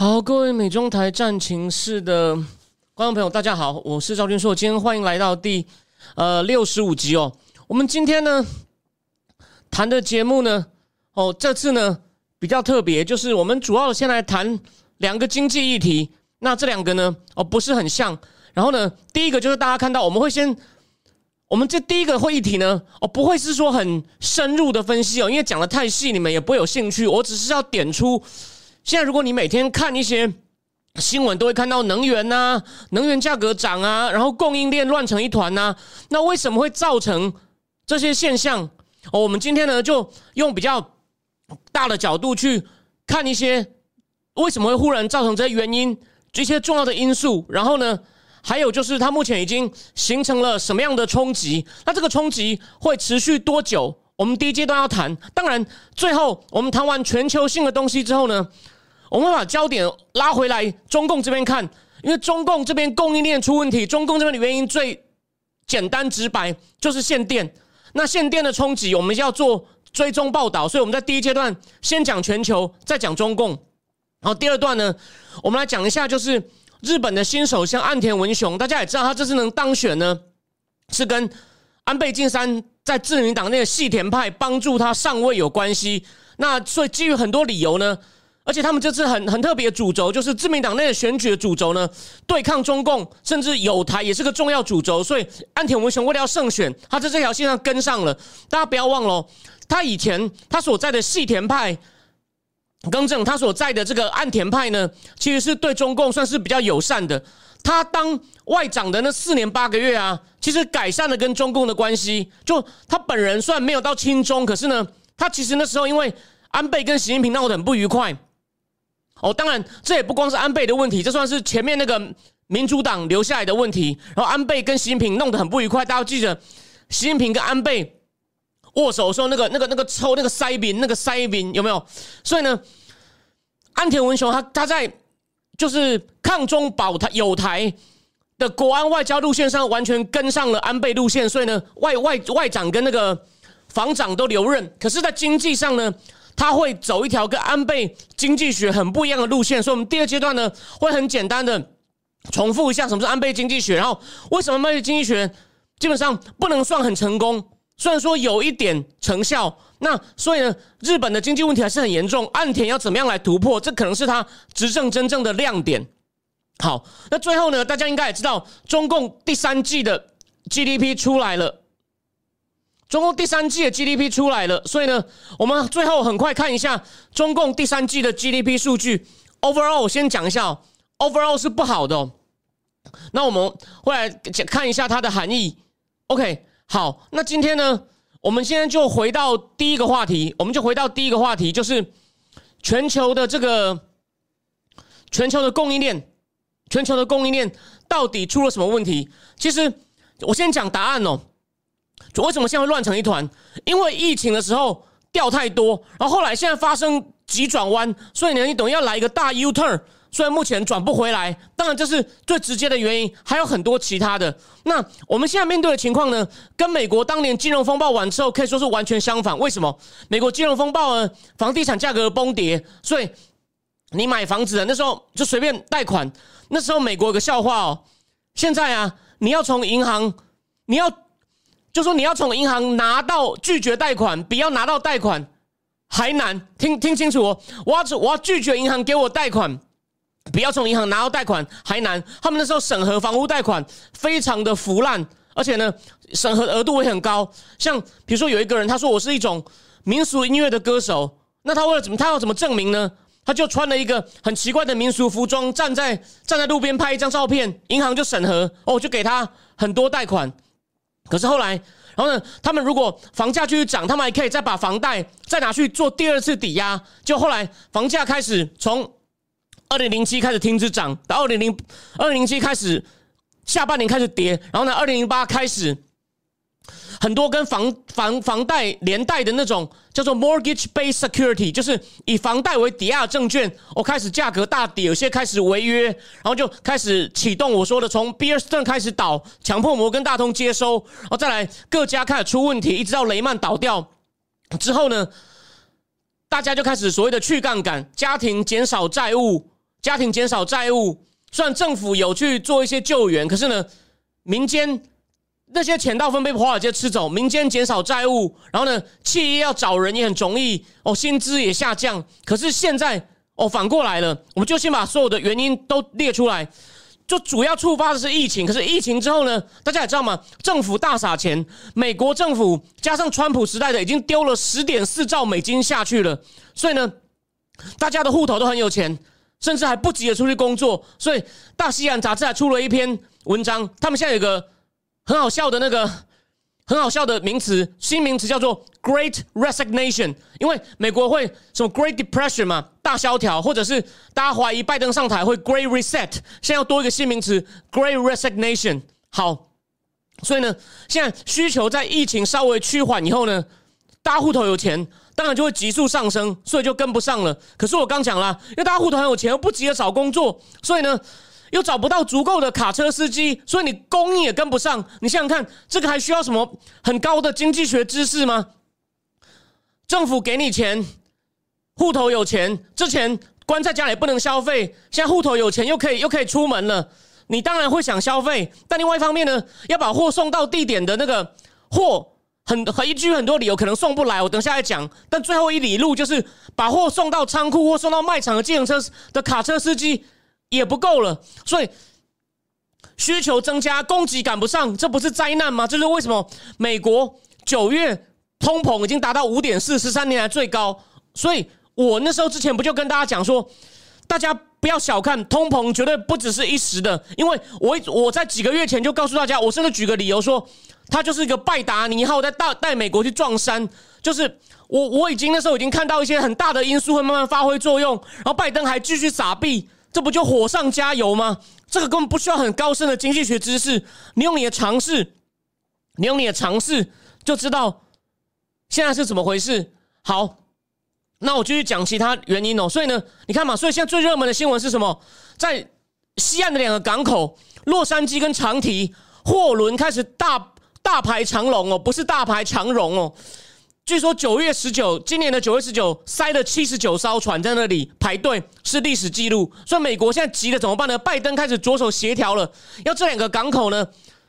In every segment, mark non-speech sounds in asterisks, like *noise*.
好，各位美中台战情室的观众朋友，大家好，我是赵军硕，今天欢迎来到第呃六十五集哦。我们今天呢谈的节目呢，哦，这次呢比较特别，就是我们主要先来谈两个经济议题。那这两个呢，哦不是很像。然后呢，第一个就是大家看到，我们会先，我们这第一个会议题呢，哦不会是说很深入的分析哦，因为讲的太细，你们也不会有兴趣。我只是要点出。现在，如果你每天看一些新闻，都会看到能源呐、能源价格涨啊，然后供应链乱成一团呐。那为什么会造成这些现象？哦，我们今天呢，就用比较大的角度去看一些为什么会忽然造成这些原因，这些重要的因素。然后呢，还有就是它目前已经形成了什么样的冲击？那这个冲击会持续多久？我们第一阶段要谈。当然，最后我们谈完全球性的东西之后呢？我们把焦点拉回来，中共这边看，因为中共这边供应链出问题，中共这边的原因最简单直白，就是限电。那限电的冲击，我们要做追踪报道，所以我们在第一阶段先讲全球，再讲中共。然后第二段呢，我们来讲一下，就是日本的新首相岸田文雄，大家也知道他这次能当选呢，是跟安倍晋三在自民党内的细田派帮助他上位有关系。那所以基于很多理由呢。而且他们这次很很特别的主轴，就是自民党内的选举的主轴呢，对抗中共，甚至有台也是个重要主轴。所以安田文雄为了要胜选，他在这条线上跟上了。大家不要忘了，他以前他所在的细田派，更正他所在的这个岸田派呢，其实是对中共算是比较友善的。他当外长的那四年八个月啊，其实改善了跟中共的关系。就他本人虽然没有到亲中，可是呢，他其实那时候因为安倍跟习近平闹得很不愉快。哦，当然，这也不光是安倍的问题，这算是前面那个民主党留下来的问题。然后安倍跟习近平弄得很不愉快，大家记得，习近平跟安倍握手的时候，那个、那个、那个抽那个塞宾，那个塞宾有没有？所以呢，安田文雄他他在就是抗中保台有台的国安外交路线上，完全跟上了安倍路线，所以呢，外外外长跟那个防长都留任。可是，在经济上呢？他会走一条跟安倍经济学很不一样的路线，所以我们第二阶段呢会很简单的重复一下什么是安倍经济学，然后为什么安倍经济学基本上不能算很成功，虽然说有一点成效，那所以呢日本的经济问题还是很严重，岸田要怎么样来突破，这可能是他执政真正的亮点。好，那最后呢大家应该也知道，中共第三季的 GDP 出来了。中共第三季的 GDP 出来了，所以呢，我们最后很快看一下中共第三季的 GDP 数据。Overall，先讲一下，Overall 是不好的。那我们会来看一下它的含义。OK，好，那今天呢，我们现在就回到第一个话题，我们就回到第一个话题，就是全球的这个全球的供应链，全球的供应链到底出了什么问题？其实我先讲答案哦。为什么现在会乱成一团？因为疫情的时候掉太多，然后后来现在发生急转弯，所以呢，你等于要来一个大 U turn，虽然目前转不回来，当然这是最直接的原因，还有很多其他的。那我们现在面对的情况呢，跟美国当年金融风暴完之后可以说是完全相反。为什么？美国金融风暴呢，房地产价格崩跌，所以你买房子的那时候就随便贷款。那时候美国有个笑话哦，现在啊，你要从银行，你要。就说你要从银行拿到拒绝贷款，比要拿到贷款还难。听听清楚哦，我要我要拒绝银行给我贷款，比要从银行拿到贷款还难。他们那时候审核房屋贷款非常的腐烂，而且呢，审核额度也很高。像比如说有一个人，他说我是一种民俗音乐的歌手，那他为了怎么他要怎么证明呢？他就穿了一个很奇怪的民俗服装，站在站在路边拍一张照片，银行就审核哦，就给他很多贷款。可是后来，然后呢？他们如果房价继续涨，他们还可以再把房贷再拿去做第二次抵押。就后来房价开始从二零零七开始停止涨，到二零零二零零七开始下半年开始跌，然后呢，二零零八开始。很多跟房房房贷连带的那种叫做 mortgage-based security，就是以房贷为抵押证券，我开始价格大跌，有些开始违约，然后就开始启动我说的从 b e a r s t o n 开始倒，强迫摩根大通接收，然后再来各家开始出问题，一直到雷曼倒掉之后呢，大家就开始所谓的去杠杆，家庭减少债务，家庭减少债务，虽然政府有去做一些救援，可是呢，民间。那些钱大部分被华尔街吃走，民间减少债务，然后呢，企业要找人也很容易哦，薪资也下降。可是现在哦，反过来了，我们就先把所有的原因都列出来，就主要触发的是疫情。可是疫情之后呢，大家也知道吗？政府大撒钱，美国政府加上川普时代的已经丢了十点四兆美金下去了，所以呢，大家的户头都很有钱，甚至还不急着出去工作。所以大西洋杂志还出了一篇文章，他们现在有个。很好笑的那个，很好笑的名词，新名词叫做 Great Resignation。因为美国会什么 Great Depression 嘛，大萧条，或者是大家怀疑拜登上台会 Great Reset，现在要多一个新名词 Great Resignation。好，所以呢，现在需求在疫情稍微趋缓以后呢，大户头有钱，当然就会急速上升，所以就跟不上了。可是我刚讲了，因为大家户头很有钱，又不急着找工作，所以呢。又找不到足够的卡车司机，所以你供应也跟不上。你想想看，这个还需要什么很高的经济学知识吗？政府给你钱，户头有钱，之前关在家里不能消费，现在户头有钱又可以又可以出门了，你当然会想消费。但另外一方面呢，要把货送到地点的那个货，很很一句很多理由可能送不来，我等下来讲。但最后一里路就是把货送到仓库或送到卖场的自行车的卡车司机。也不够了，所以需求增加，供给赶不上，这不是灾难吗？这是为什么？美国九月通膨已经达到五点四，十三年来最高。所以我那时候之前不就跟大家讲说，大家不要小看通膨，绝对不只是一时的。因为我我在几个月前就告诉大家，我甚至举个理由说，他就是一个拜达尼号在带带美国去撞山，就是我我已经那时候已经看到一些很大的因素会慢慢发挥作用，然后拜登还继续撒币。这不就火上加油吗？这个根本不需要很高深的经济学知识，你用你的尝试，你用你的尝试就知道现在是怎么回事。好，那我继续讲其他原因哦。所以呢，你看嘛，所以现在最热门的新闻是什么？在西岸的两个港口，洛杉矶跟长堤，货轮开始大大排长龙哦，不是大排长龙哦。据说九月十九，今年的九月十九，塞了七十九艘船在那里排队，是历史记录。所以美国现在急的怎么办呢？拜登开始着手协调了，要这两个港口呢，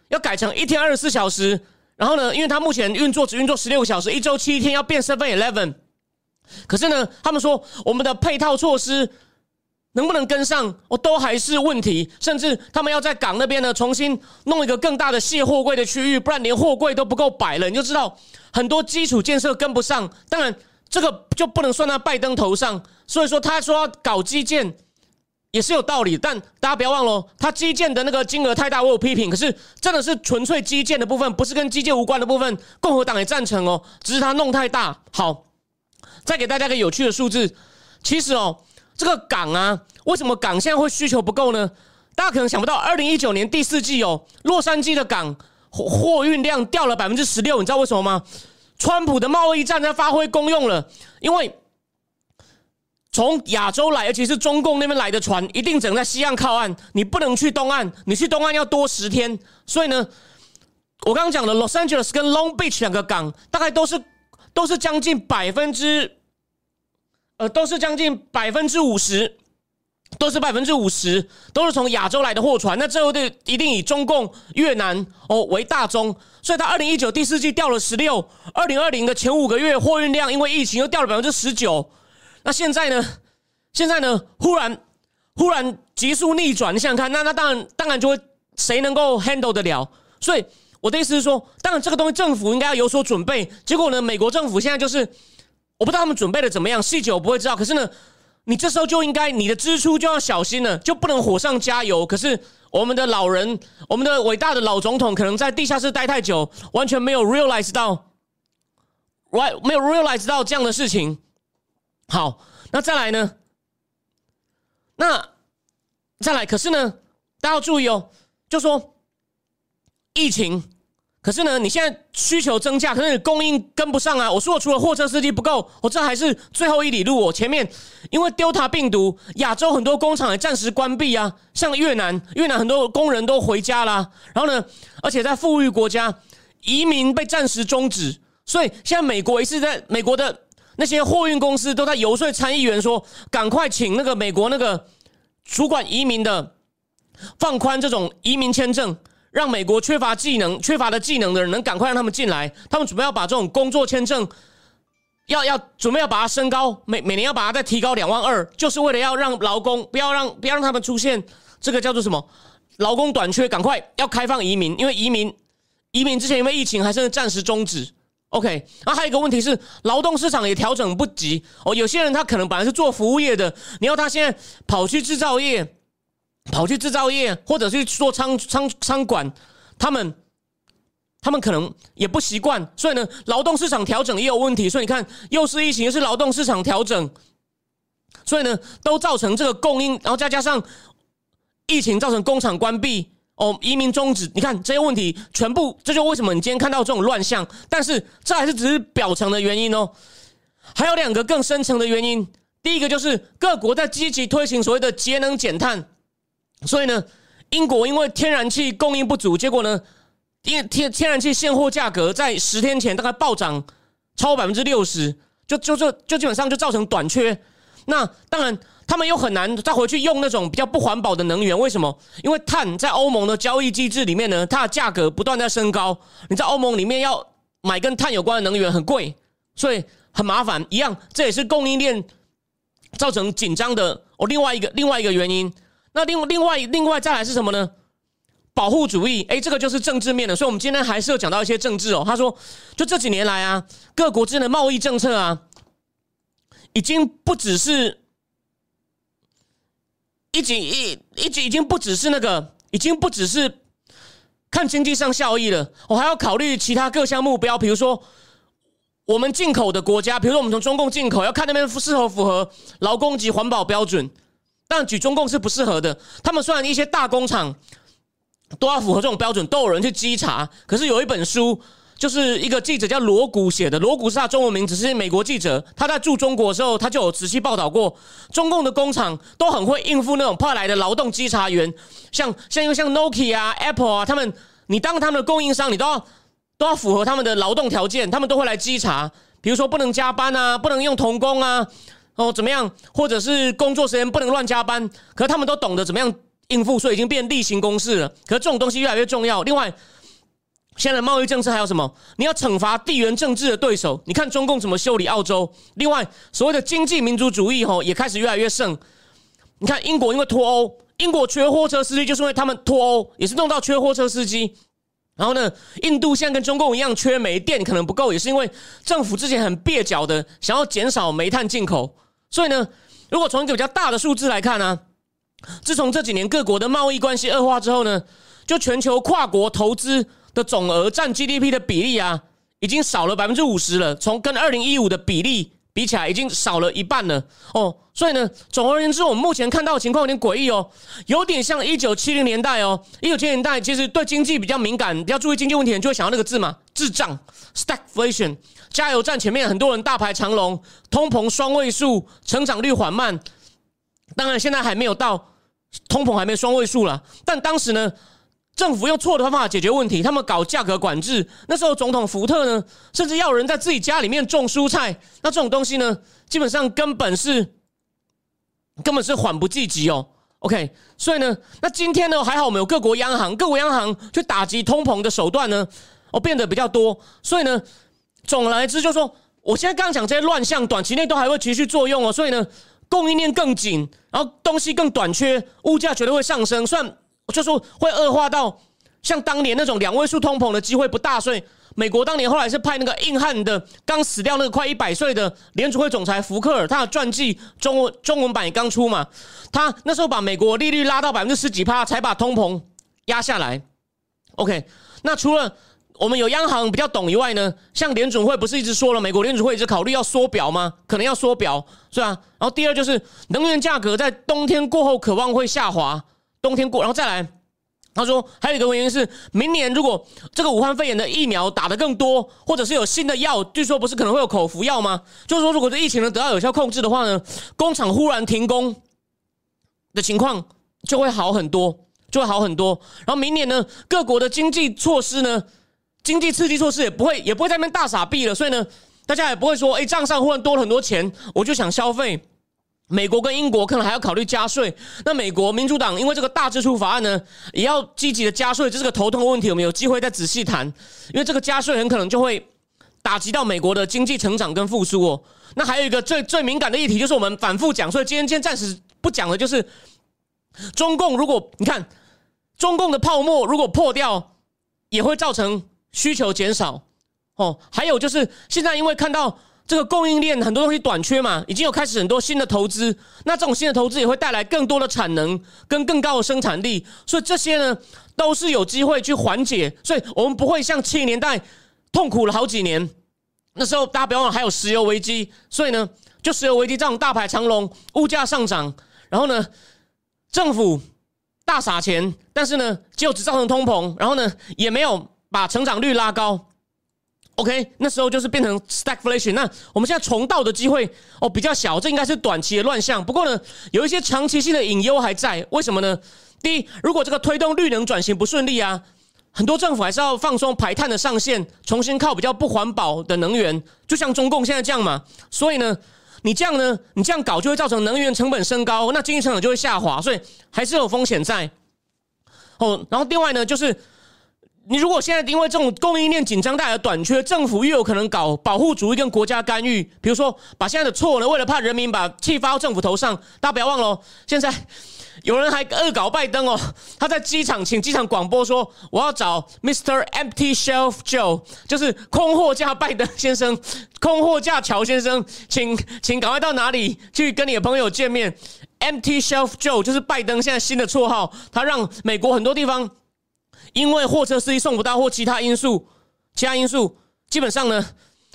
要改成一天二十四小时。然后呢，因为他目前运作只运作十六个小时，一周七天要变 seven eleven。可是呢，他们说我们的配套措施能不能跟上，哦，都还是问题。甚至他们要在港那边呢，重新弄一个更大的卸货柜的区域，不然连货柜都不够摆了。你就知道。很多基础建设跟不上，当然这个就不能算在拜登头上。所以说他说搞基建也是有道理，但大家不要忘了，他基建的那个金额太大，我有批评。可是真的是纯粹基建的部分，不是跟基建无关的部分，共和党也赞成哦，只是他弄太大。好，再给大家个有趣的数字，其实哦，这个港啊，为什么港现在会需求不够呢？大家可能想不到，二零一九年第四季哦，洛杉矶的港。货货运量掉了百分之十六，你知道为什么吗？川普的贸易战在发挥功用了，因为从亚洲来，而且是中共那边来的船，一定只能在西岸靠岸，你不能去东岸，你去东岸要多十天。所以呢，我刚刚讲的 Los Angeles 跟 Long Beach 两个港，大概都是都是将近百分之，呃，都是将近百分之五十。都是百分之五十，都是从亚洲来的货船。那最后的一定以中共、越南哦为大宗，所以它二零一九第四季掉了十六，二零二零的前五个月货运量因为疫情又掉了百分之十九。那现在呢？现在呢？忽然忽然急速逆转，你想想看，那那当然当然就会谁能够 handle 得了？所以我的意思是说，当然这个东西政府应该要有所准备。结果呢，美国政府现在就是我不知道他们准备的怎么样，细节我不会知道。可是呢？你这时候就应该，你的支出就要小心了，就不能火上加油。可是我们的老人，我们的伟大的老总统，可能在地下室待太久，完全没有 realize 到，right 没有 realize 到这样的事情。好，那再来呢？那再来，可是呢，大家要注意哦，就说疫情。可是呢，你现在需求增加，可是你供应跟不上啊！我说我，除了货车司机不够，我这还是最后一里路。我前面因为 Delta 病毒，亚洲很多工厂也暂时关闭啊，像越南，越南很多工人都回家啦。然后呢，而且在富裕国家，移民被暂时终止，所以现在美国也是在美国的那些货运公司都在游说参议员说，赶快请那个美国那个主管移民的放宽这种移民签证。让美国缺乏技能、缺乏的技能的人能赶快让他们进来。他们准备要把这种工作签证，要要准备要把它升高，每每年要把它再提高两万二，就是为了要让劳工不要让不要让他们出现这个叫做什么劳工短缺，赶快要开放移民，因为移民移民之前因为疫情还是暂时终止。OK，然后还有一个问题是劳动市场也调整不及哦，有些人他可能本来是做服务业的，你要他现在跑去制造业。跑去制造业，或者去做仓仓仓管，他们他们可能也不习惯，所以呢，劳动市场调整也有问题。所以你看，又是疫情，又是劳动市场调整，所以呢，都造成这个供应，然后再加上疫情造成工厂关闭，哦，移民终止。你看这些问题全部，这就为什么你今天看到这种乱象。但是这还是只是表层的原因哦，还有两个更深层的原因。第一个就是各国在积极推行所谓的节能减碳。所以呢，英国因为天然气供应不足，结果呢，因为天天然气现货价格在十天前大概暴涨超百分之六十，就就就就基本上就造成短缺。那当然，他们又很难再回去用那种比较不环保的能源。为什么？因为碳在欧盟的交易机制里面呢，它的价格不断在升高。你在欧盟里面要买跟碳有关的能源很贵，所以很麻烦。一样，这也是供应链造成紧张的哦。另外一个另外一个原因。那另另外另外再来是什么呢？保护主义，哎，这个就是政治面的，所以，我们今天还是要讲到一些政治哦。他说，就这几年来啊，各国之间的贸易政策啊，已经不只是，一经一一经已经不只是那个，已经不只是看经济上效益了，我还要考虑其他各项目标，比如说我们进口的国家，比如说我们从中共进口，要看那边是否符合劳工及环保标准。但举中共是不适合的。他们虽然一些大工厂都要符合这种标准，都有人去稽查。可是有一本书，就是一个记者叫罗谷写的。罗谷是他中文名，只是美国记者。他在驻中国的时候，他就有仔细报道过，中共的工厂都很会应付那种派来的劳动稽查员。像像因为像 Nokia 啊、Apple 啊，他们你当他们的供应商，你都要都要符合他们的劳动条件，他们都会来稽查。比如说不能加班啊，不能用童工啊。哦，怎么样？或者是工作时间不能乱加班？可是他们都懂得怎么样应付，所以已经变例行公事了。可是这种东西越来越重要。另外，现在贸易政策还有什么？你要惩罚地缘政治的对手。你看中共怎么修理澳洲？另外，所谓的经济民族主义吼也开始越来越盛。你看英国因为脱欧，英国缺货车司机，就是因为他们脱欧也是弄到缺货车司机。然后呢，印度现在跟中共一样缺煤电可能不够，也是因为政府之前很蹩脚的想要减少煤炭进口。所以呢，如果从一个比较大的数字来看呢，自从这几年各国的贸易关系恶化之后呢，就全球跨国投资的总额占 GDP 的比例啊，已经少了百分之五十了。从跟二零一五的比例比起来，已经少了一半了。哦，所以呢，总而言之，我们目前看到的情况有点诡异哦，有点像一九七零年代哦。一九七零年代其实对经济比较敏感、比较注意经济问题，就会想到那个字嘛，智障 （stagflation）。加油站前面很多人大排长龙，通膨双位数，成长率缓慢。当然，现在还没有到通膨还没双位数了。但当时呢，政府用错的方法解决问题，他们搞价格管制。那时候总统福特呢，甚至要人在自己家里面种蔬菜。那这种东西呢，基本上根本是根本是缓不济急哦。OK，所以呢，那今天呢，还好我们有各国央行，各国央行去打击通膨的手段呢，哦变得比较多。所以呢。总而言之，就说我现在刚讲这些乱象，短期内都还会持续作用哦。所以呢，供应链更紧，然后东西更短缺，物价绝对会上升。虽然就说会恶化到像当年那种两位数通膨的机会不大。所以美国当年后来是派那个硬汉的，刚死掉那个快一百岁的联储会总裁福克尔，他的传记中文中文版也刚出嘛。他那时候把美国利率拉到百分之十几趴，才把通膨压下来。OK，那除了。我们有央行比较懂以外呢，像联准会不是一直说了，美国联准会一直考虑要缩表吗？可能要缩表，是吧？然后第二就是能源价格在冬天过后渴望会下滑，冬天过，然后再来，他说还有一个原因是，明年如果这个武汉肺炎的疫苗打得更多，或者是有新的药，据说不是可能会有口服药吗？就是说，如果这疫情能得到有效控制的话呢，工厂忽然停工的情况就会好很多，就会好很多。然后明年呢，各国的经济措施呢？经济刺激措施也不会，也不会在那边大傻逼了，所以呢，大家也不会说，哎，账上忽然多了很多钱，我就想消费。美国跟英国可能还要考虑加税。那美国民主党因为这个大支出法案呢，也要积极的加税，这是个头痛的问题。我们有机会再仔细谈，因为这个加税很可能就会打击到美国的经济成长跟复苏哦。那还有一个最最敏感的议题，就是我们反复讲，所以今天今天暂时不讲的，就是中共。如果你看中共的泡沫如果破掉，也会造成。需求减少，哦，还有就是现在因为看到这个供应链很多东西短缺嘛，已经有开始很多新的投资，那这种新的投资也会带来更多的产能跟更高的生产力，所以这些呢都是有机会去缓解，所以我们不会像七零年代痛苦了好几年，那时候大家不要忘了还有石油危机，所以呢就石油危机这种大排长龙，物价上涨，然后呢政府大撒钱，但是呢就只造成通膨，然后呢也没有。把成长率拉高，OK，那时候就是变成 stagflation。那我们现在重蹈的机会哦比较小，这应该是短期的乱象。不过呢，有一些长期性的隐忧还在。为什么呢？第一，如果这个推动绿能转型不顺利啊，很多政府还是要放松排碳的上限，重新靠比较不环保的能源，就像中共现在这样嘛。所以呢，你这样呢，你这样搞就会造成能源成本升高，那经济成长就会下滑，所以还是有风险在。哦，然后另外呢，就是。你如果现在因为这种供应链紧张带来短缺，政府又有可能搞保护主义跟国家干预，比如说把现在的错呢，为了怕人民把气发到政府头上，大家不要忘了，现在 *laughs* 有人还恶搞拜登哦，他在机场请机场广播说，我要找 Mr. Empty Shelf Joe，就是空货架拜登先生，空货架乔先生，请请赶快到哪里去跟你的朋友见面？Empty Shelf Joe 就是拜登现在新的绰号，他让美国很多地方。因为货车司机送不到或其他因素，其他因素基本上呢，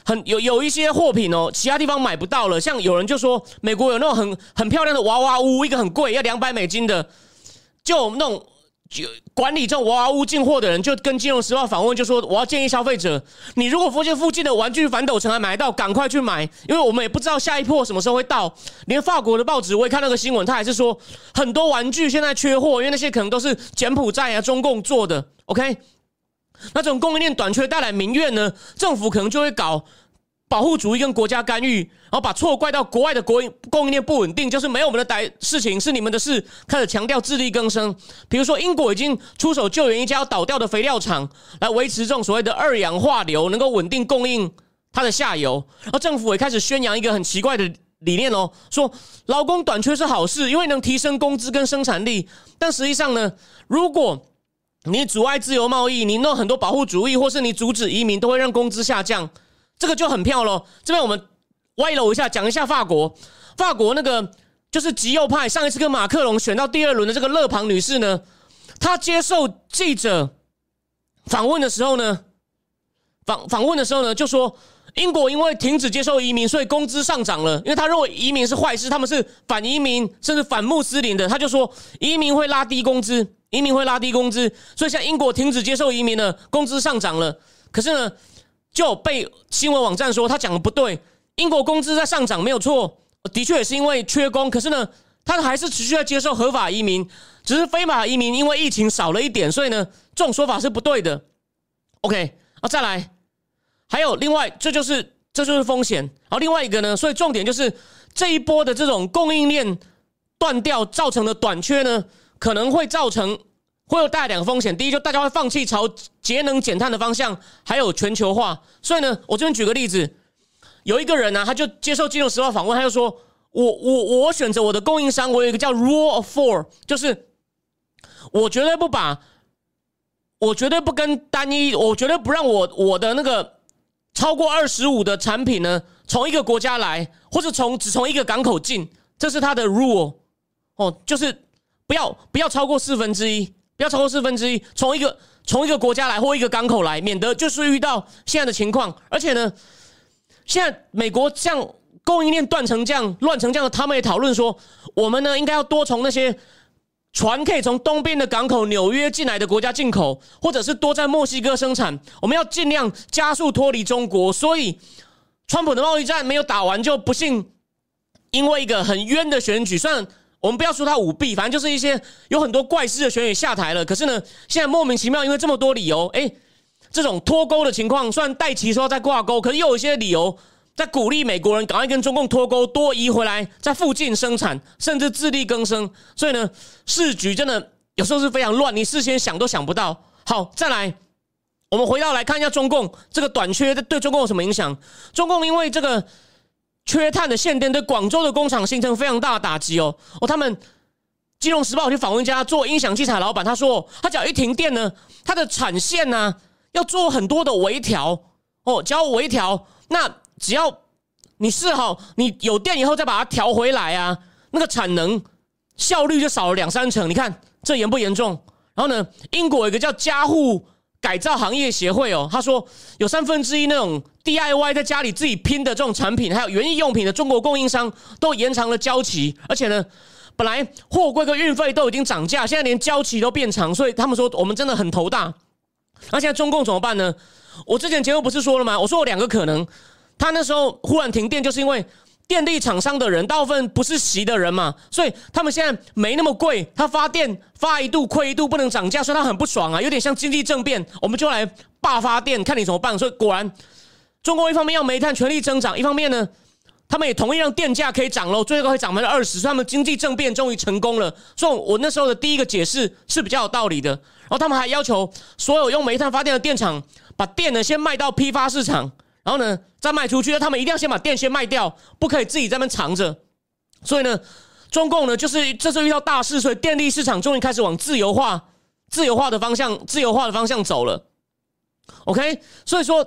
很有有一些货品哦，其他地方买不到了。像有人就说，美国有那种很很漂亮的娃娃屋，一个很贵，要两百美金的，就那种。就管理这种娃娃屋进货的人，就跟《金融时报》访问，就说：“我要建议消费者，你如果发现附近的玩具反斗城还买到，赶快去买，因为我们也不知道下一波什么时候会到。连法国的报纸，我也看那个新闻，他还是说很多玩具现在缺货，因为那些可能都是柬埔寨啊、中共做的。OK，那这种供应链短缺带来民怨呢，政府可能就会搞。”保护主义跟国家干预，然后把错怪到国外的国供应链不稳定，就是没有我们的歹事情是你们的事，开始强调自力更生。比如说，英国已经出手救援一家要倒掉的肥料厂，来维持这种所谓的二氧化硫能够稳定供应它的下游。然后政府也开始宣扬一个很奇怪的理念哦，说劳工短缺是好事，因为能提升工资跟生产力。但实际上呢，如果你阻碍自由贸易，你弄很多保护主义，或是你阻止移民，都会让工资下降。这个就很漂喽。这边我们歪楼一下，讲一下法国。法国那个就是极右派，上一次跟马克龙选到第二轮的这个勒庞女士呢，她接受记者访问的时候呢，访访问的时候呢，就说英国因为停止接受移民，所以工资上涨了。因为他认为移民是坏事，他们是反移民甚至反穆斯林的。他就说移民会拉低工资，移民会拉低工资，所以像英国停止接受移民了，工资上涨了。可是呢？就被新闻网站说他讲的不对，英国工资在上涨没有错，的确也是因为缺工。可是呢，他还是持续在接受合法移民，只是非法移民因为疫情少了一点，所以呢，这种说法是不对的。OK，啊，再来，还有另外，这就是这就是风险。然后另外一个呢，所以重点就是这一波的这种供应链断掉造成的短缺呢，可能会造成。会有带来两个风险，第一就大家会放弃朝节能减碳的方向，还有全球化。所以呢，我这边举个例子，有一个人呢，他就接受《金融时报》访问，他就说：“我我我选择我的供应商，我有一个叫 Rule of Four，就是我绝对不把，我绝对不跟单一，我绝对不让我我的那个超过二十五的产品呢，从一个国家来，或者从只从一个港口进，这是他的 Rule 哦，就是不要不要超过四分之一。”不要超过四分之一，从一个从一个国家来或一个港口来，免得就是遇到现在的情况。而且呢，现在美国像供应链断成这样、乱成这样，他们也讨论说，我们呢应该要多从那些船可以从东边的港口纽约进来的国家进口，或者是多在墨西哥生产。我们要尽量加速脱离中国。所以，川普的贸易战没有打完，就不幸因为一个很冤的选举，算。我们不要说他舞弊，反正就是一些有很多怪事的选举下台了。可是呢，现在莫名其妙因为这么多理由，哎，这种脱钩的情况，虽然戴奇说在挂钩，可是又有一些理由在鼓励美国人赶快跟中共脱钩，多移回来在附近生产，甚至自力更生。所以呢，市局真的有时候是非常乱，你事先想都想不到。好，再来，我们回到来看一下中共这个短缺对中共有什么影响？中共因为这个。缺碳的限电对广州的工厂形成非常大的打击哦哦，他们《金融时报》去访问一家做音响器材老板，他说，他只要一停电呢，他的产线呢要做很多的微调哦，只要微调，那只要你试好，你有电以后再把它调回来啊，那个产能效率就少了两三成。你看这严不严重？然后呢，英国有一个叫家户。改造行业协会哦，他说有三分之一那种 DIY 在家里自己拼的这种产品，还有园艺用品的中国供应商都延长了交期，而且呢，本来货柜跟运费都已经涨价，现在连交期都变长，所以他们说我们真的很头大。那现在中共怎么办呢？我之前节目不是说了吗？我说有两个可能，他那时候忽然停电，就是因为。电力厂商的人大部分不是习的人嘛，所以他们现在没那么贵，他发电发一度亏一度，不能涨价，所以他很不爽啊，有点像经济政变，我们就来罢发电，看你怎么办。所以果然，中国一方面要煤炭全力增长，一方面呢，他们也同意让电价可以涨喽，最高可以涨百分之二十，所以他们经济政变终于成功了。所以，我那时候的第一个解释是比较有道理的。然后他们还要求所有用煤炭发电的电厂，把电呢先卖到批发市场。然后呢，再卖出去，他们一定要先把电先卖掉，不可以自己在那藏着。所以呢，中共呢，就是这次遇到大事，所以电力市场终于开始往自由化、自由化的方向、自由化的方向走了。OK，所以说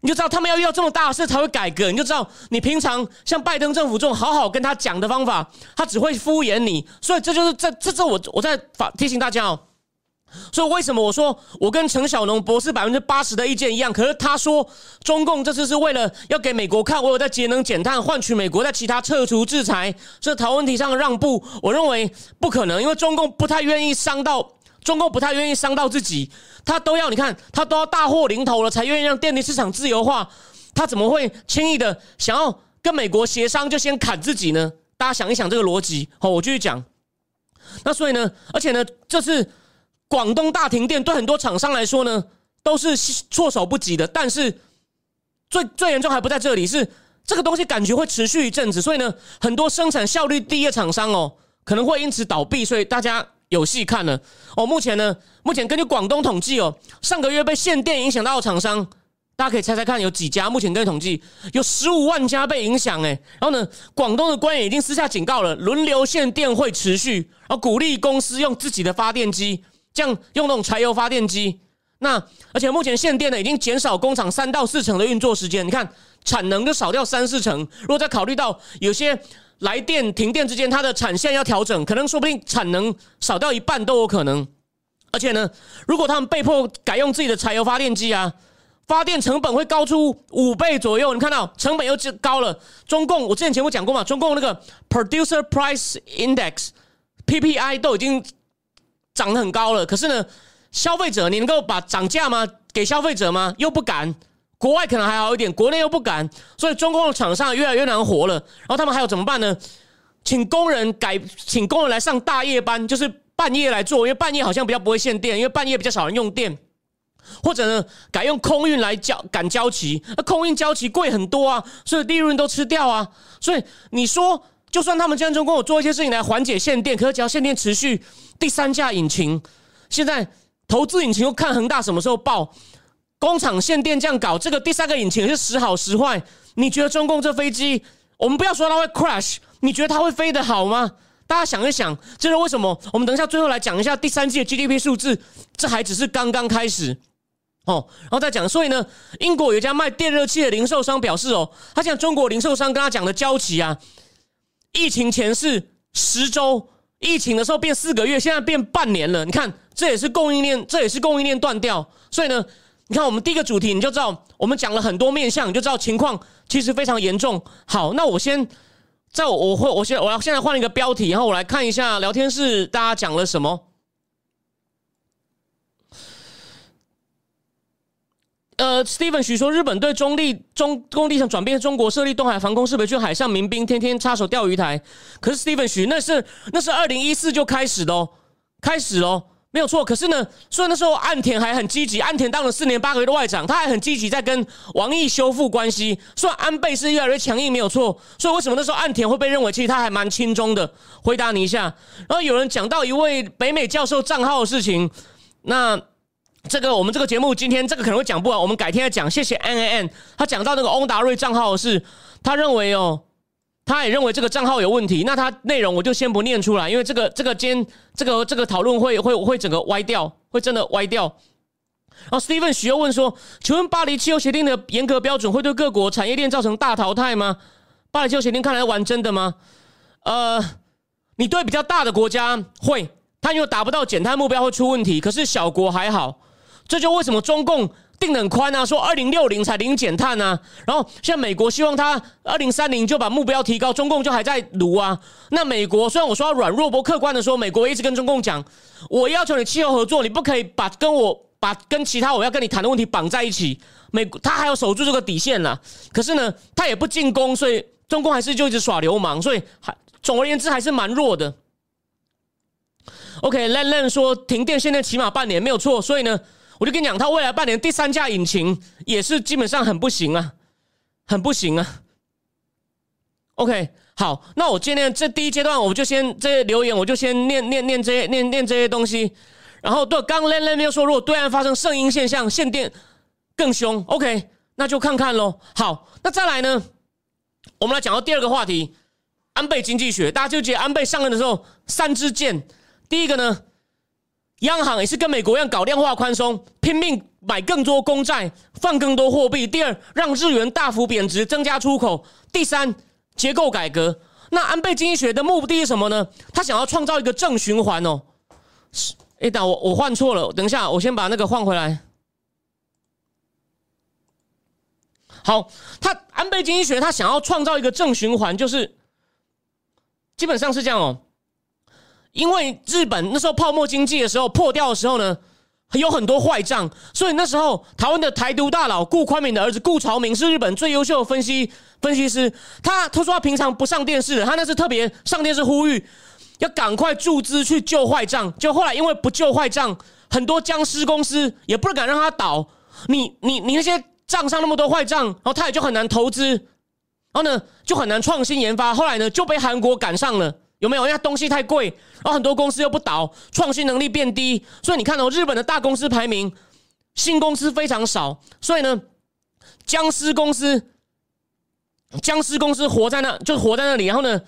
你就知道他们要遇到这么大事才会改革，你就知道你平常像拜登政府这种好好跟他讲的方法，他只会敷衍你。所以这就是这这这我我在法提醒大家哦。所以为什么我说我跟陈小龙博士百分之八十的意见一样？可是他说中共这次是为了要给美国看，我有在节能减碳，换取美国在其他撤除制裁，这台问题上的让步，我认为不可能，因为中共不太愿意伤到中共不太愿意伤到自己，他都要你看他都要大祸临头了才愿意让电力市场自由化，他怎么会轻易的想要跟美国协商就先砍自己呢？大家想一想这个逻辑。好，我继续讲。那所以呢，而且呢，这次。广东大停电对很多厂商来说呢，都是措手不及的。但是最最严重还不在这里，是这个东西感觉会持续一阵子，所以呢，很多生产效率低的厂商哦，可能会因此倒闭。所以大家有戏看了哦。目前呢，目前根据广东统计哦，上个月被限电影响到的厂商，大家可以猜猜看有几家？目前根据统计，有十五万家被影响哎。然后呢，广东的官员已经私下警告了，轮流限电会持续，然后鼓励公司用自己的发电机。这样用那种柴油发电机，那而且目前限电呢，已经减少工厂三到四成的运作时间。你看产能就少掉三四成。如果再考虑到有些来电停电之间，它的产线要调整，可能说不定产能少掉一半都有可能。而且呢，如果他们被迫改用自己的柴油发电机啊，发电成本会高出五倍左右。你看到成本又高了。中共我之前节目讲过嘛，中共那个 Producer Price Index PPI 都已经。涨得很高了，可是呢，消费者你能够把涨价吗？给消费者吗？又不敢。国外可能还好一点，国内又不敢，所以中共的厂商越来越难活了。然后他们还有怎么办呢？请工人改，请工人来上大夜班，就是半夜来做，因为半夜好像比较不会限电，因为半夜比较少人用电。或者呢，改用空运来交赶交期，那空运交期贵很多啊，所以利润都吃掉啊。所以你说。就算他们今天中跟我做一些事情来缓解限电，可是只要限电持续，第三架引擎现在投资引擎又看恒大什么时候爆，工厂限电这样搞，这个第三个引擎是时好时坏。你觉得中共这飞机，我们不要说它会 crash，你觉得它会飞得好吗？大家想一想，这是为什么？我们等一下最后来讲一下第三季的 GDP 数字，这还只是刚刚开始哦，然后再讲。所以呢，英国有一家卖电热器的零售商表示哦，他讲中国零售商跟他讲的交期啊。疫情前是十周，疫情的时候变四个月，现在变半年了。你看，这也是供应链，这也是供应链断掉。所以呢，你看我们第一个主题，你就知道我们讲了很多面向，你就知道情况其实非常严重。好，那我先在我我会我先我要现在换一个标题，然后我来看一下聊天室大家讲了什么。呃，Steven 许说，日本对中立中工地上转变中国设立东海防空识别区，海上民兵天天插手钓鱼台。可是 Steven 许那是那是二零一四就开始的哦，开始喽，没有错。可是呢，虽然那时候岸田还很积极，岸田当了四年八个月的外长，他还很积极在跟王毅修复关系。虽然安倍是越来越强硬，没有错。所以为什么那时候岸田会被认为其实他还蛮轻中的？回答你一下。然后有人讲到一位北美教授账号的事情，那。这个我们这个节目今天这个可能会讲不完，我们改天再讲。谢谢 N N N，他讲到那个翁达瑞账号是，他认为哦，他也认为这个账号有问题。那他内容我就先不念出来，因为这个这个今这个这个讨论会会会整个歪掉，会真的歪掉。然后 Steven 许又问说：“请问巴黎气候协定的严格标准会对各国产业链造成大淘汰吗？巴黎气候协定看来玩真的吗？”呃，你对比较大的国家会，他因为达不到减碳目标会出问题，可是小国还好。这就为什么中共定的很宽啊，说二零六零才零减碳啊，然后像美国希望他二零三零就把目标提高，中共就还在撸啊。那美国虽然我说软弱，不客观的说，美国一直跟中共讲，我要求你气候合作，你不可以把跟我把跟其他我要跟你谈的问题绑在一起。美他还要守住这个底线啦。可是呢，他也不进攻，所以中共还是就一直耍流氓，所以还总而言之还是蛮弱的。OK，Len Len 说停电现在起码半年没有错，所以呢。我就跟你讲，他未来半年第三架引擎也是基本上很不行啊，很不行啊。OK，好，那我今天这第一阶段，我就先这些留言，我就先念念念这些念念这些东西。然后对，刚 Len Len 又说，如果对岸发生圣婴现象，限电更凶，OK，那就看看喽。好，那再来呢，我们来讲到第二个话题，安倍经济学。大家就记得安倍上任的时候三支箭，第一个呢。央行也是跟美国一样搞量化宽松，拼命买更多公债，放更多货币。第二，让日元大幅贬值，增加出口。第三，结构改革。那安倍经济学的目的是什么呢？他想要创造一个正循环哦。是，哎，等我我换错了，等一下，我先把那个换回来。好，他安倍经济学他想要创造一个正循环，就是基本上是这样哦。因为日本那时候泡沫经济的时候破掉的时候呢，有很多坏账，所以那时候台湾的台独大佬顾宽敏的儿子顾朝明是日本最优秀的分析分析师。他他说他平常不上电视，他那是特别上电视呼吁要赶快注资去救坏账。就后来因为不救坏账，很多僵尸公司也不敢让他倒。你你你那些账上那么多坏账，然后他也就很难投资，然后呢就很难创新研发。后来呢就被韩国赶上了。有没有？因为东西太贵，然后很多公司又不倒，创新能力变低，所以你看到日本的大公司排名，新公司非常少，所以呢，僵尸公司，僵尸公司活在那，就活在那里。然后呢，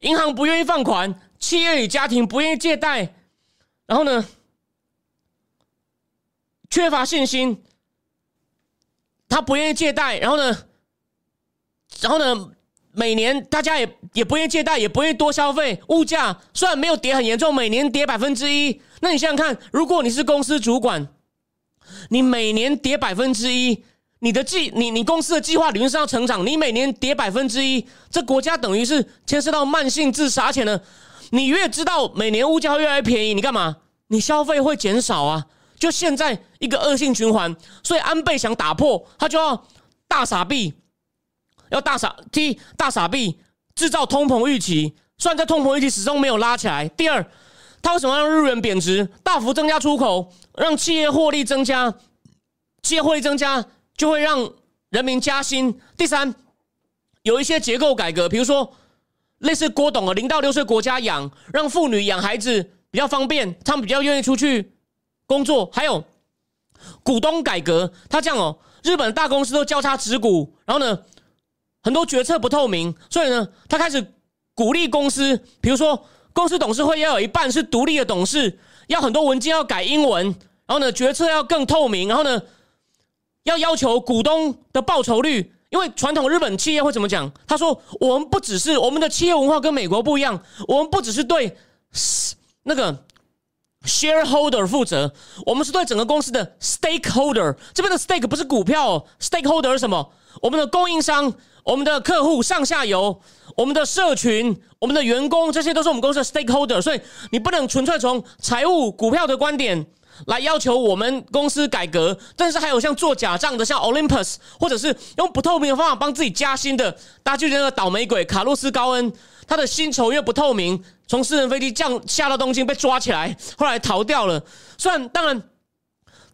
银行不愿意放款，企业与家庭不愿意借贷，然后呢，缺乏信心，他不愿意借贷，然后呢，然后呢？每年大家也也不愿意借贷，也不愿意多消费。物价虽然没有跌很严重，每年跌百分之一。那你想想看，如果你是公司主管，你每年跌百分之一，你的计你你公司的计划理论上要成长，你每年跌百分之一，这国家等于是牵涉到慢性自杀。而且呢，你越知道每年物价会越来越便宜，你干嘛？你消费会减少啊！就现在一个恶性循环。所以安倍想打破，他就要大傻逼。要大傻踢大傻币，制造通膨预期，虽然这通膨预期始终没有拉起来。第二，他为什么让日元贬值，大幅增加出口，让企业获利增加，企业获利增加就会让人民加薪。第三，有一些结构改革，比如说类似郭董的零到六岁国家养，让妇女养孩子比较方便，他们比较愿意出去工作。还有股东改革，他这样哦，日本大公司都交叉持股，然后呢？很多决策不透明，所以呢，他开始鼓励公司，比如说公司董事会要有一半是独立的董事，要很多文件要改英文，然后呢，决策要更透明，然后呢，要要求股东的报酬率，因为传统日本企业会怎么讲？他说，我们不只是我们的企业文化跟美国不一样，我们不只是对那个 shareholder 负责，我们是对整个公司的 stakeholder。这边的 stake 不是股票，stakeholder 是什么？我们的供应商、我们的客户、上下游、我们的社群、我们的员工，这些都是我们公司的 stakeholder。所以你不能纯粹从财务、股票的观点。来要求我们公司改革，但是还有像做假账的，像 Olympus，或者是用不透明的方法帮自己加薪的，大家就那个倒霉鬼卡洛斯高恩，他的薪酬因为不透明，从私人飞机降下到东京被抓起来，后来逃掉了。虽然当然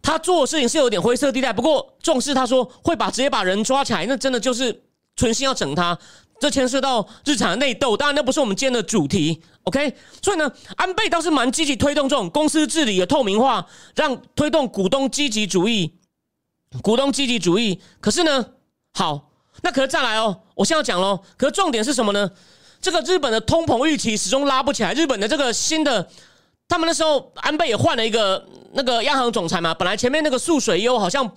他做的事情是有点灰色地带，不过重视他说会把直接把人抓起来，那真的就是存心要整他。这牵涉到日常内斗，当然那不是我们今天的主题，OK？所以呢，安倍倒是蛮积极推动这种公司治理的透明化，让推动股东积极主义，股东积极主义。可是呢，好，那可是再来哦，我现在要讲喽。可是重点是什么呢？这个日本的通膨预期始终拉不起来。日本的这个新的，他们那时候安倍也换了一个那个央行总裁嘛，本来前面那个素水优好像。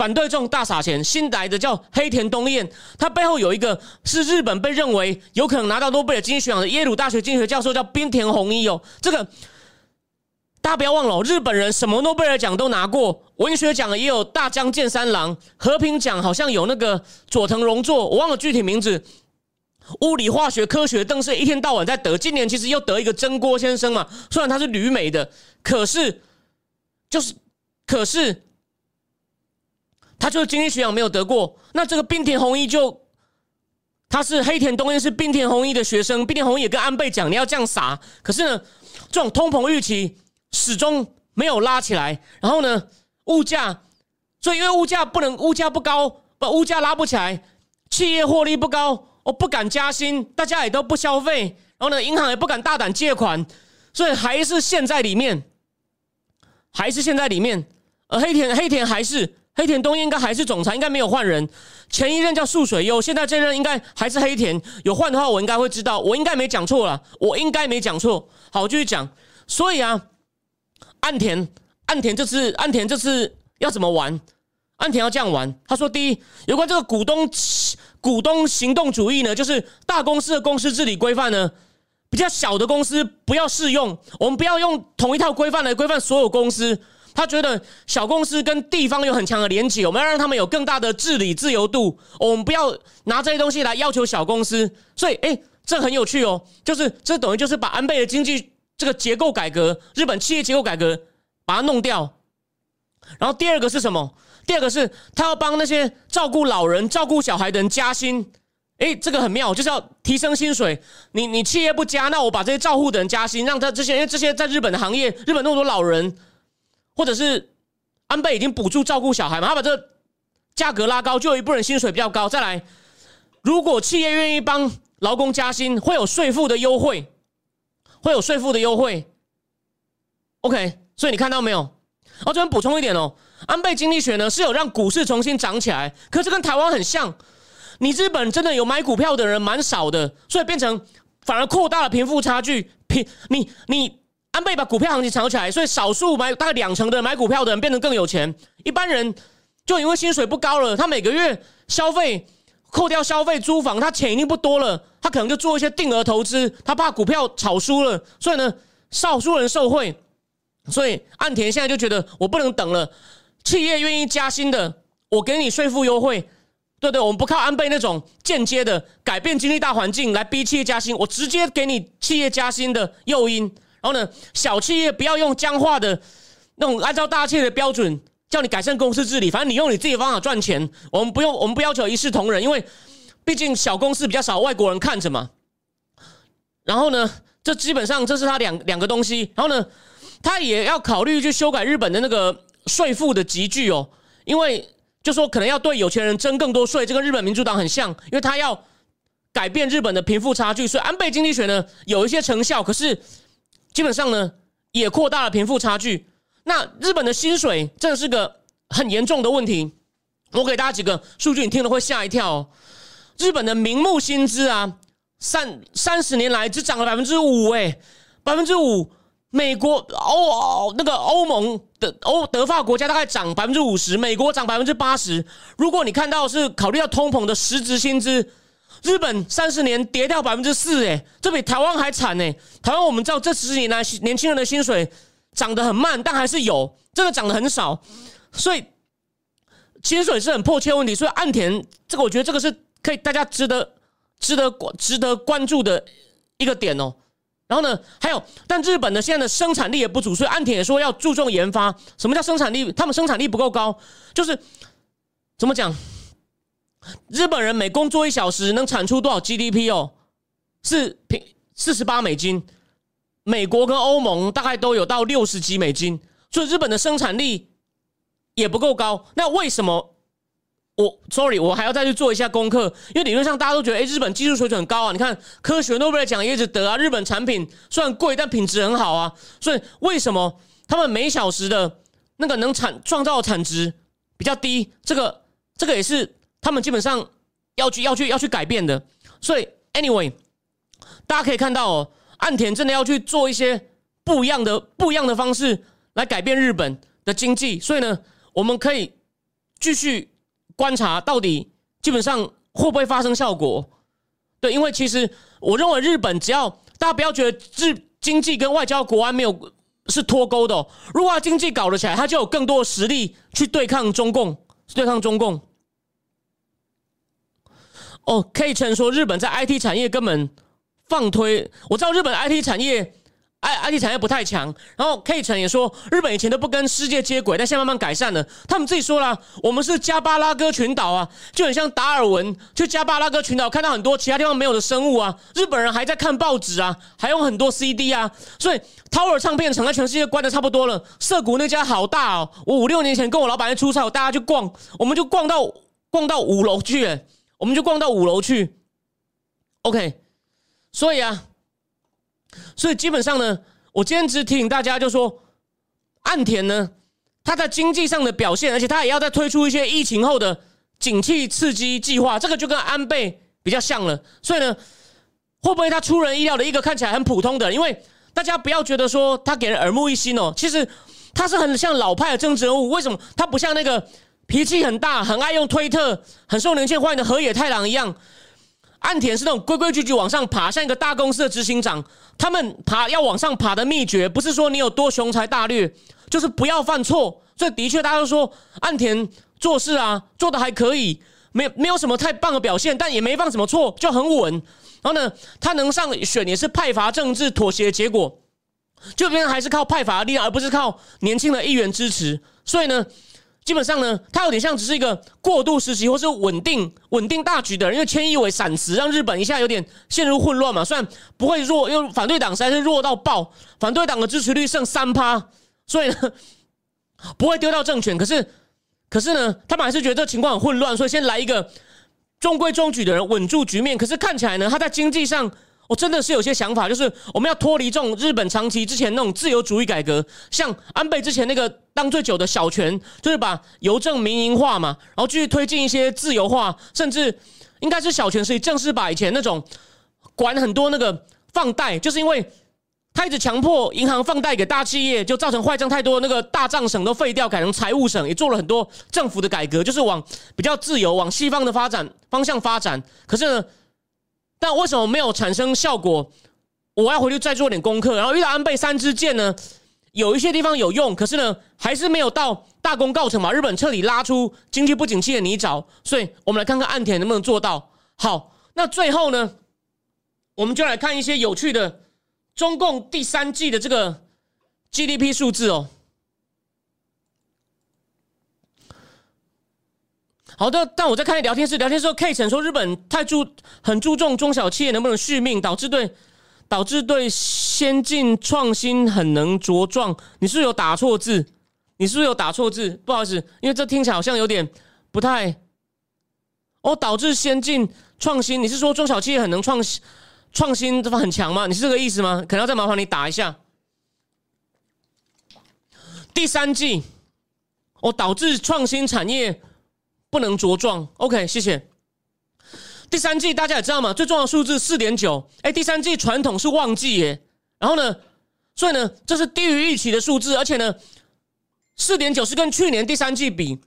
反对这种大撒钱，新来的叫黑田东彦，他背后有一个是日本被认为有可能拿到诺贝尔经济学奖的耶鲁大学经济学教授，叫滨田宏一哦。这个大家不要忘了，日本人什么诺贝尔奖都拿过，文学奖也有大江健三郎，和平奖好像有那个佐藤荣作，我忘了具体名字。物理化学科学更是一天到晚在得，今年其实又得一个真锅先生嘛，虽然他是旅美的，可是就是可是。他就是经济学奖没有得过，那这个滨田弘一就他是黑田东彦是滨田弘一的学生，滨田弘一也跟安倍讲你要这样撒，可是呢，这种通膨预期始终没有拉起来，然后呢，物价，所以因为物价不能物价不高，不物价拉不起来，企业获利不高，我不敢加薪，大家也都不消费，然后呢，银行也不敢大胆借款，所以还是陷在里面，还是陷在里面，而黑田黑田还是。黑田东应该还是总裁，应该没有换人。前一任叫素水优，现在这任应该还是黑田。有换的话，我应该会知道。我应该没讲错了，我应该没讲错。好，继续讲。所以啊，岸田，岸田这次，岸田这次要怎么玩？岸田要这样玩。他说：第一，有关这个股东股东行动主义呢，就是大公司的公司治理规范呢，比较小的公司不要适用。我们不要用同一套规范来规范所有公司。他觉得小公司跟地方有很强的连结，我们要让他们有更大的治理自由度。我们不要拿这些东西来要求小公司。所以，哎，这很有趣哦，就是这等于就是把安倍的经济这个结构改革、日本企业结构改革把它弄掉。然后第二个是什么？第二个是他要帮那些照顾老人、照顾小孩的人加薪。哎，这个很妙，就是要提升薪水。你你企业不加，那我把这些照护的人加薪，让他这些因为这些在日本的行业，日本那么多老人。或者是安倍已经补助照顾小孩嘛？他把这价格拉高，就有一部分薪水比较高。再来，如果企业愿意帮劳工加薪，会有税负的优惠，会有税负的优惠。OK，所以你看到没有？哦，这边补充一点哦，安倍经济学呢是有让股市重新涨起来，可是跟台湾很像。你日本真的有买股票的人蛮少的，所以变成反而扩大了贫富差距。贫你你。安倍把股票行情炒起来，所以少数买大概两成的买股票的人变得更有钱。一般人就因为薪水不高了，他每个月消费扣掉消费租房，他钱已经不多了，他可能就做一些定额投资。他怕股票炒输了，所以呢，少数人受贿。所以岸田现在就觉得我不能等了，企业愿意加薪的，我给你税负优惠。对对，我们不靠安倍那种间接的改变经济大环境来逼企业加薪，我直接给你企业加薪的诱因。然后呢，小企业不要用僵化的那种按照大企业的标准叫你改善公司治理，反正你用你自己的方法赚钱，我们不用，我们不要求一视同仁，因为毕竟小公司比较少外国人看着嘛。然后呢，这基本上这是他两两个东西。然后呢，他也要考虑去修改日本的那个税负的集聚哦，因为就说可能要对有钱人征更多税，这跟日本民主党很像，因为他要改变日本的贫富差距，所以安倍经济学呢有一些成效，可是。基本上呢，也扩大了贫富差距。那日本的薪水真的是个很严重的问题。我给大家几个数据，你听了会吓一跳。日本的名目薪资啊，三三十年来只涨了百分之五，哎，百分之五。美国欧那个欧盟的欧德法国家大概涨百分之五十，美国涨百分之八十。如果你看到是考虑到通膨的实质薪资，日本三十年跌掉百分之四，哎，这比台湾还惨呢。台湾我们知道这十年来年轻人的薪水涨得很慢，但还是有，真的涨得很少，所以薪水是很迫切问题。所以岸田这个，我觉得这个是可以大家值得值得关值得关注的一个点哦。然后呢，还有，但日本的现在的生产力也不足，所以岸田也说要注重研发。什么叫生产力？他们生产力不够高，就是怎么讲？日本人每工作一小时能产出多少 GDP 哦？是平四十八美金。美国跟欧盟大概都有到六十几美金，所以日本的生产力也不够高。那为什么？我 sorry，我还要再去做一下功课，因为理论上大家都觉得，哎，日本技术水准很高啊。你看，科学诺贝尔奖也一直得啊。日本产品虽然贵，但品质很好啊。所以为什么他们每小时的那个能产创造的产值比较低？这个这个也是。他们基本上要去要去要去改变的，所以 anyway，大家可以看到哦，岸田真的要去做一些不一样的不一样的方式来改变日本的经济，所以呢，我们可以继续观察到底基本上会不会发生效果。对，因为其实我认为日本只要大家不要觉得日经济跟外交国安没有是脱钩的，如果经济搞得起来，他就有更多的实力去对抗中共，对抗中共。哦，K 称说日本在 IT 产业根本放推，我知道日本 IT 产业，I IT 产业不太强。然后 K 城也说，日本以前都不跟世界接轨，但现在慢慢改善了。他们自己说了，我们是加巴拉哥群岛啊，就很像达尔文去加巴拉哥群岛看到很多其他地方没有的生物啊。日本人还在看报纸啊，还用很多 CD 啊。所以 Tower 唱片厂在全世界关的差不多了。涩谷那家好大哦，我五六年前跟我老板在出差，我带他去逛，我们就逛到逛到五楼去。我们就逛到五楼去，OK，所以啊，所以基本上呢，我今天只提醒大家，就说岸田呢，他在经济上的表现，而且他也要再推出一些疫情后的景气刺激计划，这个就跟安倍比较像了。所以呢，会不会他出人意料的一个看起来很普通的？因为大家不要觉得说他给人耳目一新哦，其实他是很像老派的政治人物。为什么他不像那个？脾气很大，很爱用推特，很受年轻人欢迎的河野太郎一样。岸田是那种规规矩矩往上爬，像一个大公司的执行长。他们爬要往上爬的秘诀，不是说你有多雄才大略，就是不要犯错。所以的确，大家都说岸田做事啊，做的还可以，没没有什么太棒的表现，但也没犯什么错，就很稳。然后呢，他能上选也是派阀政治妥协的结果，这边还是靠派阀的力量，而不是靠年轻的议员支持。所以呢。基本上呢，他有点像只是一个过渡时期，或是稳定稳定大局的人。因为千亿为闪辞，让日本一下有点陷入混乱嘛。虽然不会弱，因为反对党实在是弱到爆，反对党的支持率剩三趴，所以呢不会丢到政权。可是，可是呢，他们还是觉得这情况很混乱，所以先来一个中规中矩的人稳住局面。可是看起来呢，他在经济上。我真的是有些想法，就是我们要脱离这种日本长期之前那种自由主义改革，像安倍之前那个当最久的小泉，就是把邮政民营化嘛，然后继续推进一些自由化，甚至应该是小泉，所以正式把以前那种管很多那个放贷，就是因为他一直强迫银行放贷给大企业，就造成坏账太多，那个大账省都废掉，改成财务省，也做了很多政府的改革，就是往比较自由、往西方的发展方向发展。可是？但为什么没有产生效果？我要回去再做点功课。然后遇到安倍三支箭呢，有一些地方有用，可是呢，还是没有到大功告成嘛。日本彻底拉出经济不景气的泥沼，所以我们来看看岸田能不能做到。好，那最后呢，我们就来看一些有趣的中共第三季的这个 GDP 数字哦。好的，但我在看聊天室，聊天室 K 曾说日本太注很注重中小企业能不能续命，导致对导致对先进创新很能茁壮。你是不是有打错字？你是不是有打错字？不好意思，因为这听起来好像有点不太。哦，导致先进创新，你是说中小企业很能创新创新，这方很强吗？你是这个意思吗？可能要再麻烦你打一下。第三季，哦，导致创新产业。不能茁壮，OK，谢谢。第三季大家也知道嘛，最重要的数字四点九，哎，第三季传统是旺季耶，然后呢，所以呢，这是低于预期的数字，而且呢，四点九是跟去年第三季比，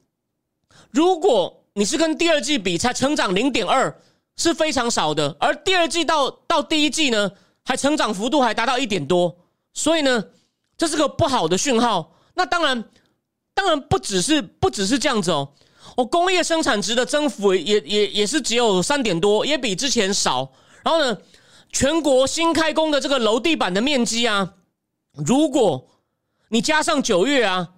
如果你是跟第二季比才成长零点二，是非常少的，而第二季到到第一季呢，还成长幅度还达到一点多，所以呢，这是个不好的讯号。那当然，当然不只是不只是这样子哦，哦，工业生产值的增幅也也也是只有三点多，也比之前少。然后呢，全国新开工的这个楼地板的面积啊，如果你加上九月啊。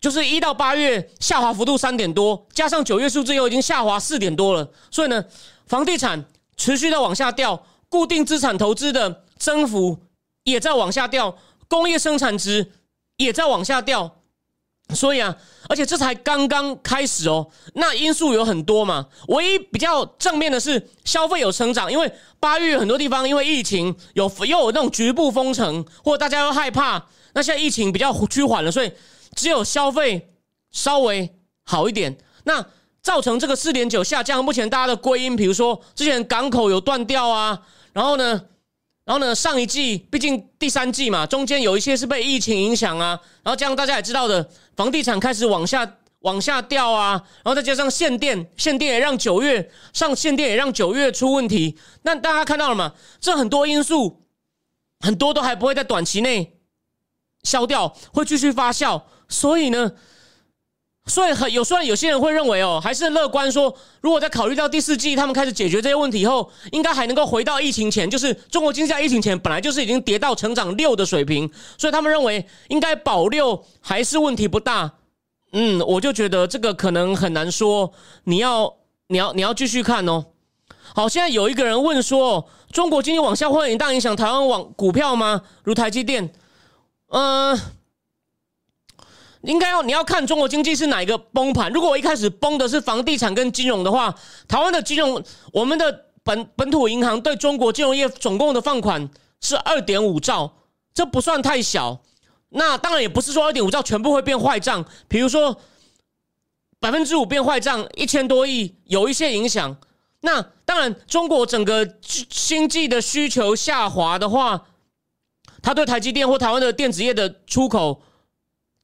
就是一到八月下滑幅度三点多，加上九月数字又已经下滑四点多了，所以呢，房地产持续的往下掉，固定资产投资的增幅也在往下掉，工业生产值也在往下掉，所以啊，而且这才刚刚开始哦。那因素有很多嘛，唯一比较正面的是消费有成长，因为八月很多地方因为疫情有又有那种局部封城，或大家又害怕，那现在疫情比较趋缓了，所以。只有消费稍微好一点，那造成这个四点九下降。目前大家的归因，比如说之前港口有断掉啊，然后呢，然后呢，上一季毕竟第三季嘛，中间有一些是被疫情影响啊，然后加上大家也知道的，房地产开始往下往下掉啊，然后再加上限电，限电也让九月上限电也让九月出问题。那大家看到了吗？这很多因素，很多都还不会在短期内消掉，会继续发酵。所以呢，所以很有虽然有些人会认为哦，还是乐观说，如果在考虑到第四季他们开始解决这些问题以后，应该还能够回到疫情前，就是中国经济在疫情前本来就是已经跌到成长六的水平，所以他们认为应该保六还是问题不大。嗯，我就觉得这个可能很难说，你要你要你要继续看哦。好，现在有一个人问说，中国经济往下会很大影响台湾网股票吗？如台积电，嗯。应该要你要看中国经济是哪一个崩盘。如果我一开始崩的是房地产跟金融的话，台湾的金融，我们的本本土银行对中国金融业总共的放款是二点五兆，这不算太小。那当然也不是说二点五兆全部会变坏账，比如说百分之五变坏账一千多亿，有一些影响。那当然，中国整个经济的需求下滑的话，它对台积电或台湾的电子业的出口。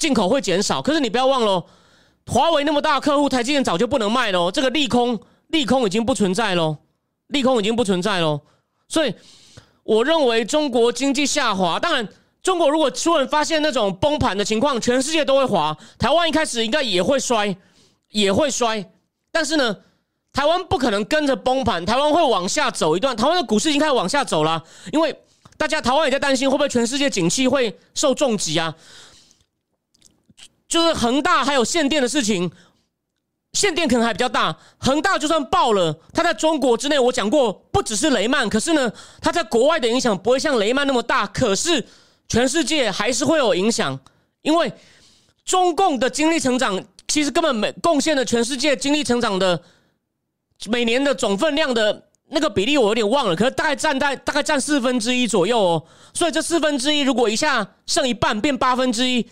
进口会减少，可是你不要忘了，华为那么大客户，台积电早就不能卖了。这个利空，利空已经不存在喽，利空已经不存在喽。所以，我认为中国经济下滑，当然，中国如果突然发现那种崩盘的情况，全世界都会滑。台湾一开始应该也会摔，也会摔。但是呢，台湾不可能跟着崩盘，台湾会往下走一段。台湾的股市已经开始往下走了，因为大家台湾也在担心会不会全世界景气会受重击啊。就是恒大还有限电的事情，限电可能还比较大。恒大就算爆了，它在中国之内，我讲过，不只是雷曼，可是呢，它在国外的影响不会像雷曼那么大。可是全世界还是会有影响，因为中共的经济成长其实根本没贡献了全世界经济成长的每年的总分量的那个比例，我有点忘了，可是大概占在大概占四分之一左右哦。所以这四分之一如果一下剩一半变八分之一，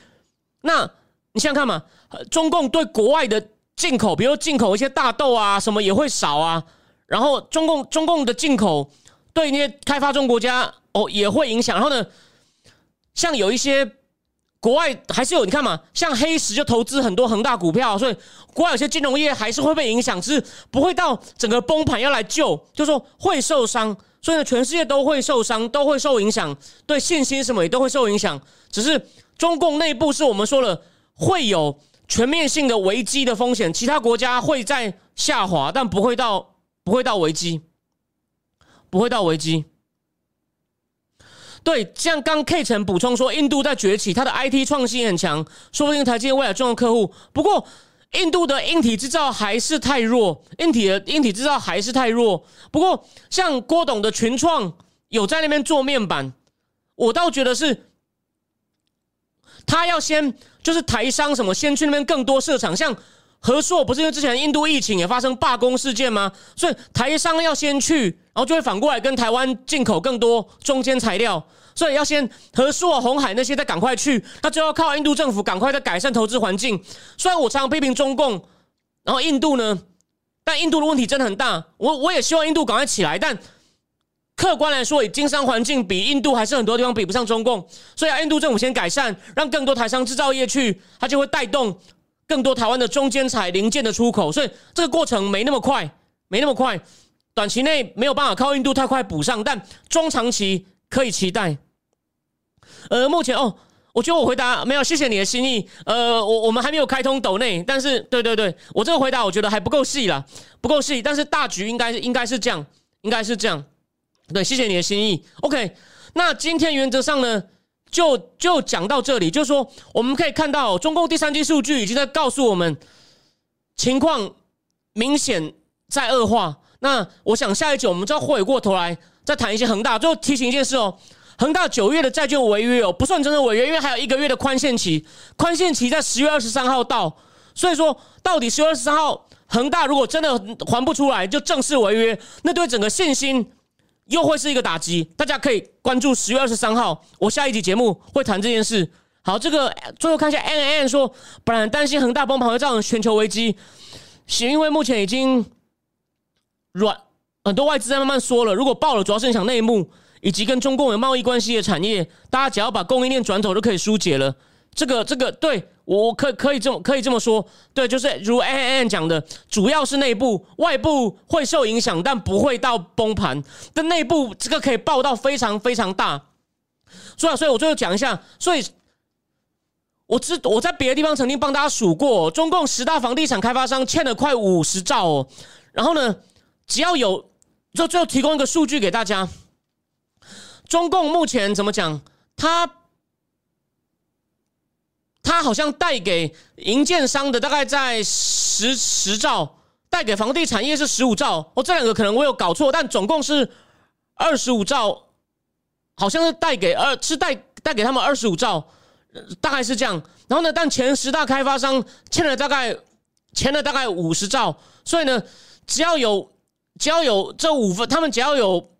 那。你想想看嘛，中共对国外的进口，比如进口一些大豆啊，什么也会少啊。然后中共中共的进口对那些开发中国家哦也会影响。然后呢，像有一些国外还是有，你看嘛，像黑石就投资很多恒大股票，所以国外有些金融业还是会被影响，只是不会到整个崩盘要来救，就说会受伤。所以呢，全世界都会受伤，都会受影响，对信心什么也都会受影响。只是中共内部是我们说了。会有全面性的危机的风险，其他国家会在下滑，但不会到不会到危机，不会到危机。对，像刚 K 城补充说，印度在崛起，它的 IT 创新很强，说不定台积电未来重要客户。不过，印度的硬体制造还是太弱，硬体的硬体制造还是太弱。不过，像郭董的群创有在那边做面板，我倒觉得是。他要先就是台商什么先去那边更多设厂，像和硕不是因为之前印度疫情也发生罢工事件吗？所以台商要先去，然后就会反过来跟台湾进口更多中间材料，所以要先和硕、红海那些再赶快去，那就要靠印度政府赶快再改善投资环境。虽然我常常批评中共，然后印度呢，但印度的问题真的很大，我我也希望印度赶快起来，但。客观来说，以经商环境比印度还是很多地方比不上中共，所以，印度政府先改善，让更多台商制造业去，它就会带动更多台湾的中间材零件的出口。所以这个过程没那么快，没那么快。短期内没有办法靠印度太快补上，但中长期可以期待。呃，目前哦，我觉得我回答没有，谢谢你的心意。呃，我我们还没有开通斗内，但是对对对，我这个回答我觉得还不够细啦，不够细。但是大局应该应该是这样，应该是这样。对，谢谢你的心意。OK，那今天原则上呢，就就讲到这里，就是说我们可以看到中共第三季数据已经在告诉我们，情况明显在恶化。那我想下一集我们就要回过头来再谈一些恒大。最后提醒一件事哦，恒大九月的债券违约哦，不算真正违约，因为还有一个月的宽限期，宽限期在十月二十三号到，所以说到底十月二十三号恒大如果真的还不出来，就正式违约，那对整个信心。又会是一个打击，大家可以关注十月二十三号，我下一集节目会谈这件事。好，这个最后看一下，N N 说，本来担心恒大崩盘会造成全球危机，是因为目前已经软，很多外资在慢慢说了，如果爆了，主要是影响内幕以及跟中共有贸易关系的产业，大家只要把供应链转走就可以疏解了。这个这个对我可可以这么可以这么说，对，就是如 ann 讲的，主要是内部，外部会受影响，但不会到崩盘。但内部这个可以爆到非常非常大。所以，所以我最后讲一下，所以我知我在别的地方曾经帮大家数过，中共十大房地产开发商欠了快五十兆哦。然后呢，只要有，就最后提供一个数据给大家，中共目前怎么讲？他。它好像带给营建商的大概在十十兆，带给房地产业是十五兆。哦，这两个可能我有搞错，但总共是二十五兆，好像是带给二是带带给他们二十五兆，大概是这样。然后呢，但前十大开发商欠了大概欠了大概五十兆，所以呢，只要有只要有这五分，他们只要有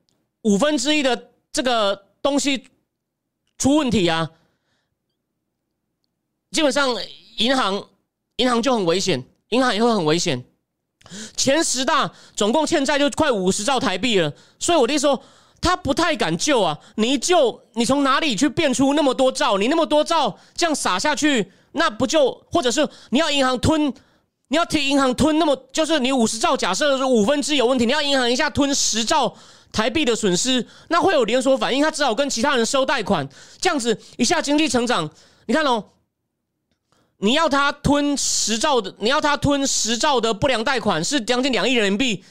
五分之一的这个东西出问题啊。基本上，银行银行就很危险，银行也会很危险。前十大总共欠债就快五十兆台币了，所以我的意思说，他不太敢救啊！你一救，你从哪里去变出那么多兆？你那么多兆这样撒下去，那不就或者是你要银行吞，你要替银行吞那么，就是你五十兆，假设是五分之有问题，你要银行一下吞十兆台币的损失，那会有连锁反应，他只好跟其他人收贷款，这样子一下经济成长，你看哦。你要他吞十兆的，你要他吞十兆的不良贷款是将近两亿人民币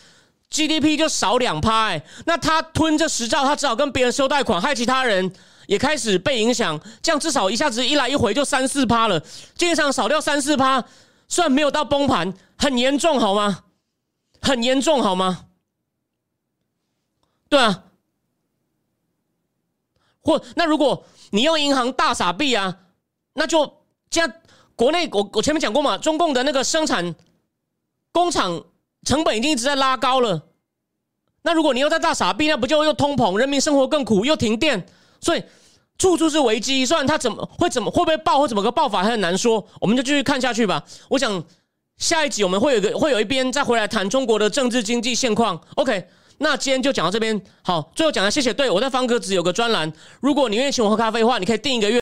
，GDP 就少两趴哎，那他吞这十兆，他只好跟别人收贷款，害其他人也开始被影响，这样至少一下子一来一回就三四趴了，经常少掉三四趴，虽然没有到崩盘，很严重好吗？很严重好吗？对啊，或那如果你用银行大傻币啊，那就这样。国内我我前面讲过嘛，中共的那个生产工厂成本已经一直在拉高了。那如果你又在大傻逼，那不就又通膨，人民生活更苦，又停电，所以处处是危机。虽然它怎么会怎么会不会爆或怎么个爆法还很难说，我们就继续看下去吧。我想下一集我们会有个会有一边再回来谈中国的政治经济现况。OK，那今天就讲到这边。好，最后讲了，谢谢。对我在方格子有个专栏，如果你愿意请我喝咖啡的话，你可以订一个月。